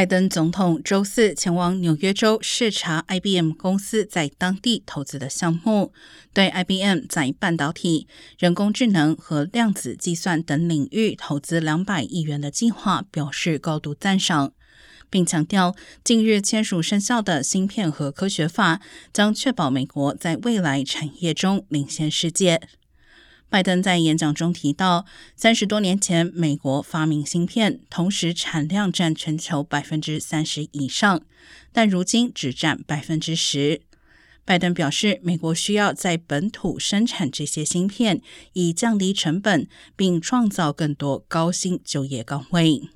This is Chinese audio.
拜登总统周四前往纽约州视察 IBM 公司在当地投资的项目，对 IBM 在半导体、人工智能和量子计算等领域投资两百亿元的计划表示高度赞赏，并强调近日签署生效的芯片和科学法将确保美国在未来产业中领先世界。拜登在演讲中提到，三十多年前美国发明芯片，同时产量占全球百分之三十以上，但如今只占百分之十。拜登表示，美国需要在本土生产这些芯片，以降低成本，并创造更多高薪就业岗位。